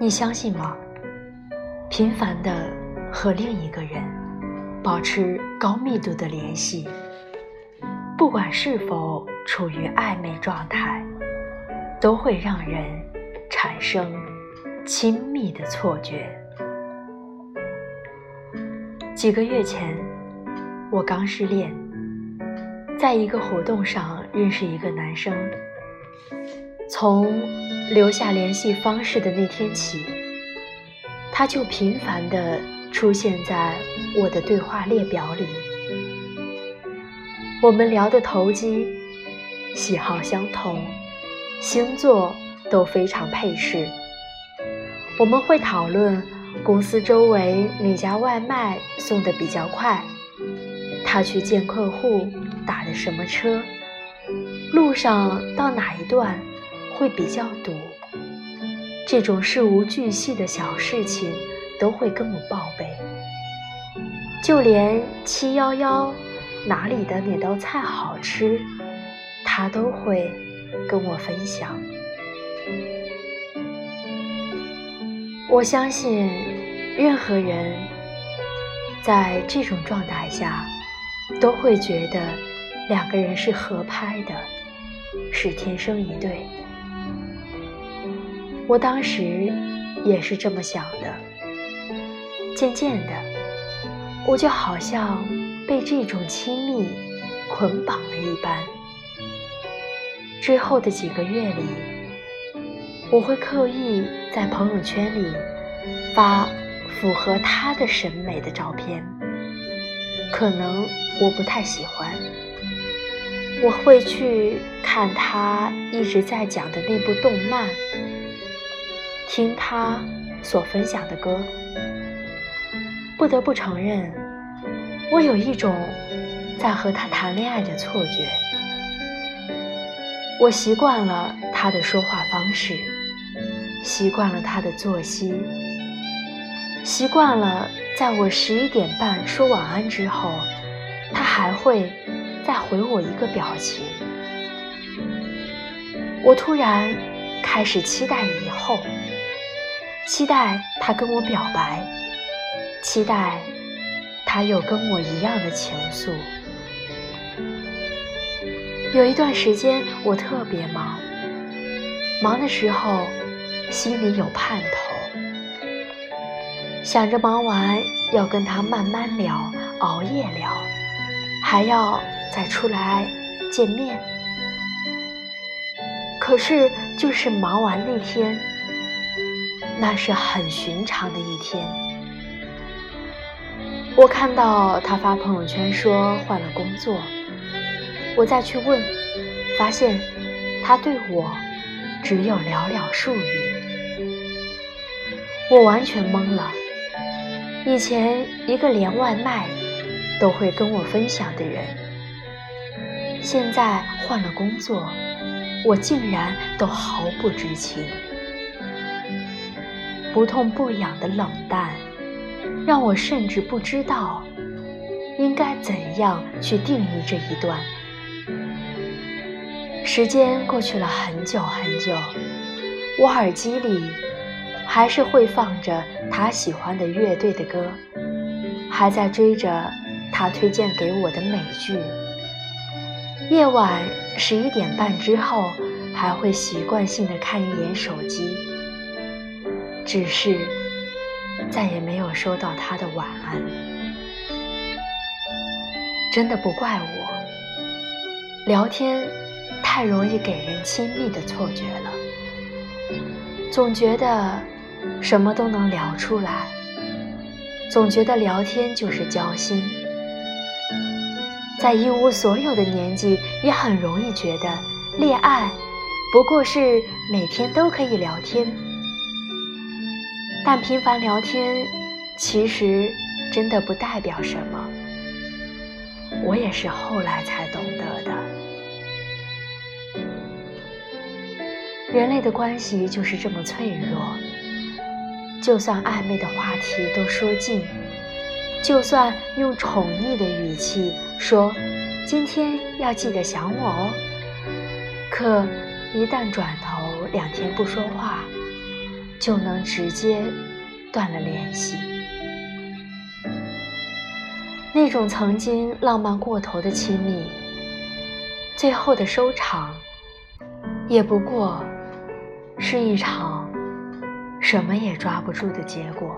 你相信吗？频繁的和另一个人保持高密度的联系，不管是否处于暧昧状态，都会让人产生亲密的错觉。几个月前，我刚失恋，在一个活动上认识一个男生。从留下联系方式的那天起，他就频繁地出现在我的对话列表里。我们聊得投机，喜好相同，星座都非常配适。我们会讨论公司周围哪家外卖送的比较快，他去见客户打的什么车，路上到哪一段。会比较堵，这种事无巨细的小事情都会跟我报备，就连七幺幺哪里的哪道菜好吃，他都会跟我分享。我相信，任何人在这种状态下，都会觉得两个人是合拍的，是天生一对。我当时也是这么想的，渐渐的，我就好像被这种亲密捆绑了一般。之后的几个月里，我会刻意在朋友圈里发符合他的审美的照片，可能我不太喜欢。我会去看他一直在讲的那部动漫。听他所分享的歌，不得不承认，我有一种在和他谈恋爱的错觉。我习惯了他的说话方式，习惯了他的作息，习惯了在我十一点半说晚安之后，他还会再回我一个表情。我突然开始期待以后。期待他跟我表白，期待他有跟我一样的情愫。有一段时间我特别忙，忙的时候心里有盼头，想着忙完要跟他慢慢聊，熬夜聊，还要再出来见面。可是就是忙完那天。那是很寻常的一天。我看到他发朋友圈说换了工作，我再去问，发现他对我只有寥寥数语，我完全懵了。以前一个连外卖都会跟我分享的人，现在换了工作，我竟然都毫不知情。不痛不痒的冷淡，让我甚至不知道应该怎样去定义这一段。时间过去了很久很久，我耳机里还是会放着他喜欢的乐队的歌，还在追着他推荐给我的美剧。夜晚十一点半之后，还会习惯性的看一眼手机。只是再也没有收到他的晚安，真的不怪我。聊天太容易给人亲密的错觉了，总觉得什么都能聊出来，总觉得聊天就是交心。在一无所有的年纪，也很容易觉得恋爱不过是每天都可以聊天。但频繁聊天，其实真的不代表什么。我也是后来才懂得的。人类的关系就是这么脆弱，就算暧昧的话题都说尽，就算用宠溺的语气说“今天要记得想我哦”，可一旦转头两天不说话。就能直接断了联系。那种曾经浪漫过头的亲密，最后的收场，也不过是一场什么也抓不住的结果。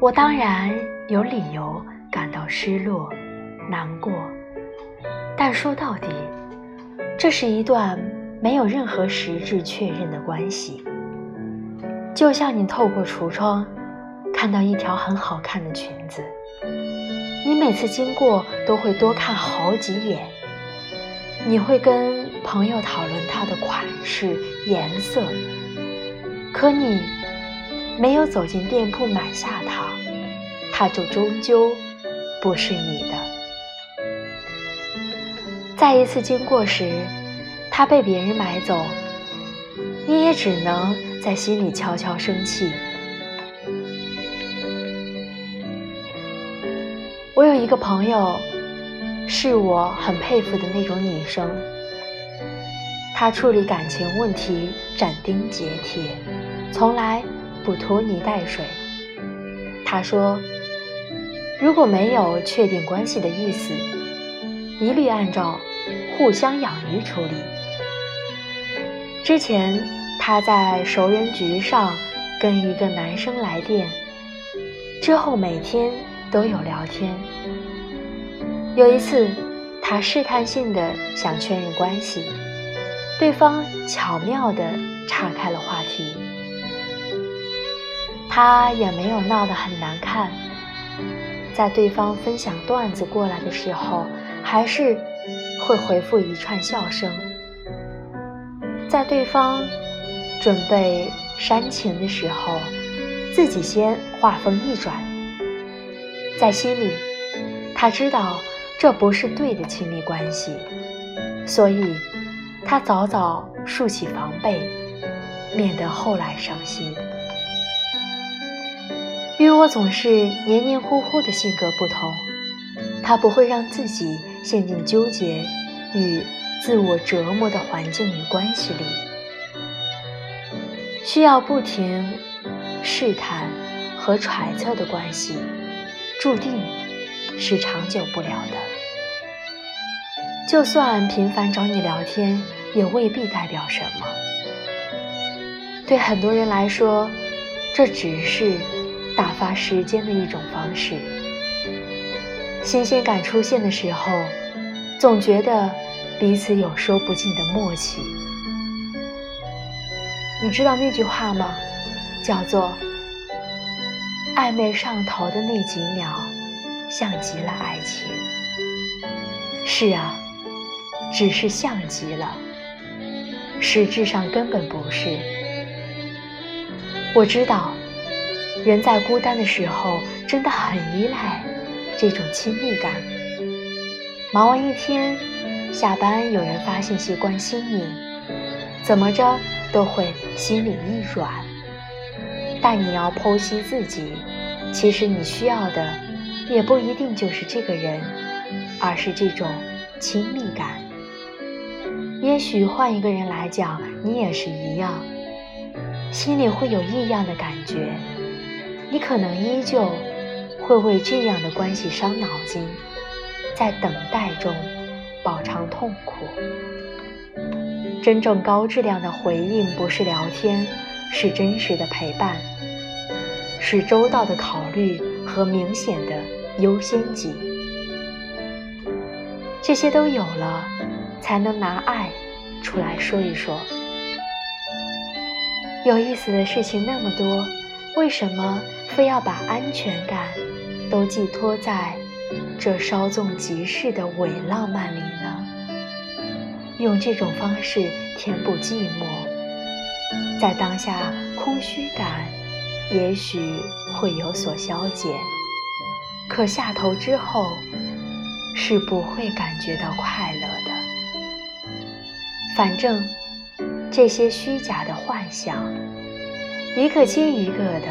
我当然有理由感到失落、难过，但说到底，这是一段没有任何实质确认的关系。就像你透过橱窗看到一条很好看的裙子，你每次经过都会多看好几眼，你会跟朋友讨论它的款式、颜色，可你没有走进店铺买下它。它就终究不是你的。再一次经过时，它被别人买走，你也只能在心里悄悄生气。我有一个朋友，是我很佩服的那种女生。她处理感情问题斩钉截铁，从来不拖泥带水。她说。如果没有确定关系的意思，一律按照互相养鱼处理。之前他在熟人局上跟一个男生来电，之后每天都有聊天。有一次，他试探性的想确认关系，对方巧妙的岔开了话题，他也没有闹得很难看。在对方分享段子过来的时候，还是会回复一串笑声；在对方准备煽情的时候，自己先话锋一转。在心里，他知道这不是对的亲密关系，所以他早早竖起防备，免得后来伤心。与我总是黏黏糊糊的性格不同，他不会让自己陷进纠结与自我折磨的环境与关系里。需要不停试探和揣测的关系，注定是长久不了的。就算频繁找你聊天，也未必代表什么。对很多人来说，这只是。打发时间的一种方式。新鲜感出现的时候，总觉得彼此有说不尽的默契。你知道那句话吗？叫做“暧昧上头的那几秒，像极了爱情。”是啊，只是像极了，实质上根本不是。我知道。人在孤单的时候，真的很依赖这种亲密感。忙完一天，下班有人发信息关心你，怎么着都会心里一软。但你要剖析自己，其实你需要的也不一定就是这个人，而是这种亲密感。也许换一个人来讲，你也是一样，心里会有异样的感觉。你可能依旧会为这样的关系伤脑筋，在等待中饱尝痛苦。真正高质量的回应不是聊天，是真实的陪伴，是周到的考虑和明显的优先级。这些都有了，才能拿爱出来说一说。有意思的事情那么多，为什么？非要把安全感都寄托在这稍纵即逝的伪浪漫里呢？用这种方式填补寂寞，在当下空虚感也许会有所消减，可下头之后是不会感觉到快乐的。反正这些虚假的幻想，一个接一个的。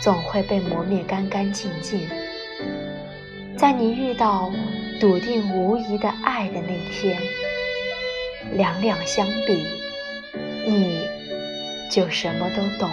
总会被磨灭干干净净。在你遇到笃定无疑的爱的那天，两两相比，你就什么都懂。